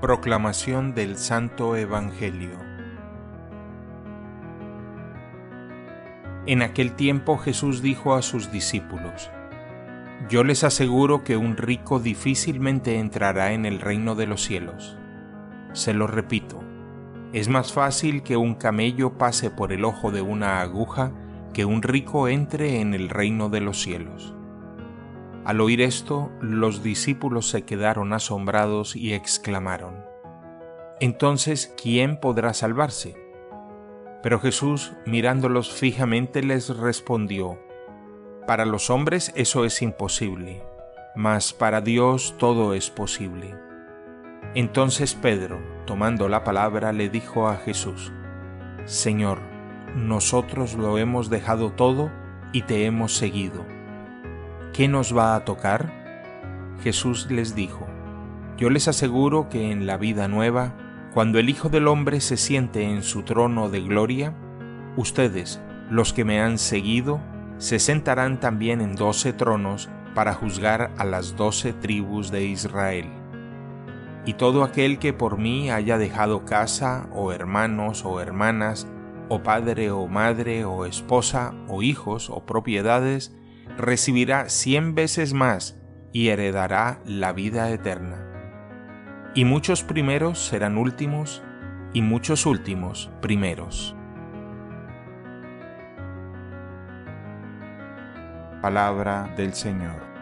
Proclamación del Santo Evangelio En aquel tiempo Jesús dijo a sus discípulos, Yo les aseguro que un rico difícilmente entrará en el reino de los cielos. Se lo repito, es más fácil que un camello pase por el ojo de una aguja que un rico entre en el reino de los cielos. Al oír esto, los discípulos se quedaron asombrados y exclamaron, Entonces, ¿quién podrá salvarse? Pero Jesús, mirándolos fijamente, les respondió, Para los hombres eso es imposible, mas para Dios todo es posible. Entonces Pedro, tomando la palabra, le dijo a Jesús, Señor, nosotros lo hemos dejado todo y te hemos seguido ¿qué nos va a tocar? Jesús les dijo, Yo les aseguro que en la vida nueva, cuando el Hijo del Hombre se siente en su trono de gloria, ustedes, los que me han seguido, se sentarán también en doce tronos para juzgar a las doce tribus de Israel. Y todo aquel que por mí haya dejado casa, o hermanos, o hermanas, o padre, o madre, o esposa, o hijos, o propiedades, recibirá cien veces más y heredará la vida eterna. Y muchos primeros serán últimos, y muchos últimos primeros. Palabra del Señor.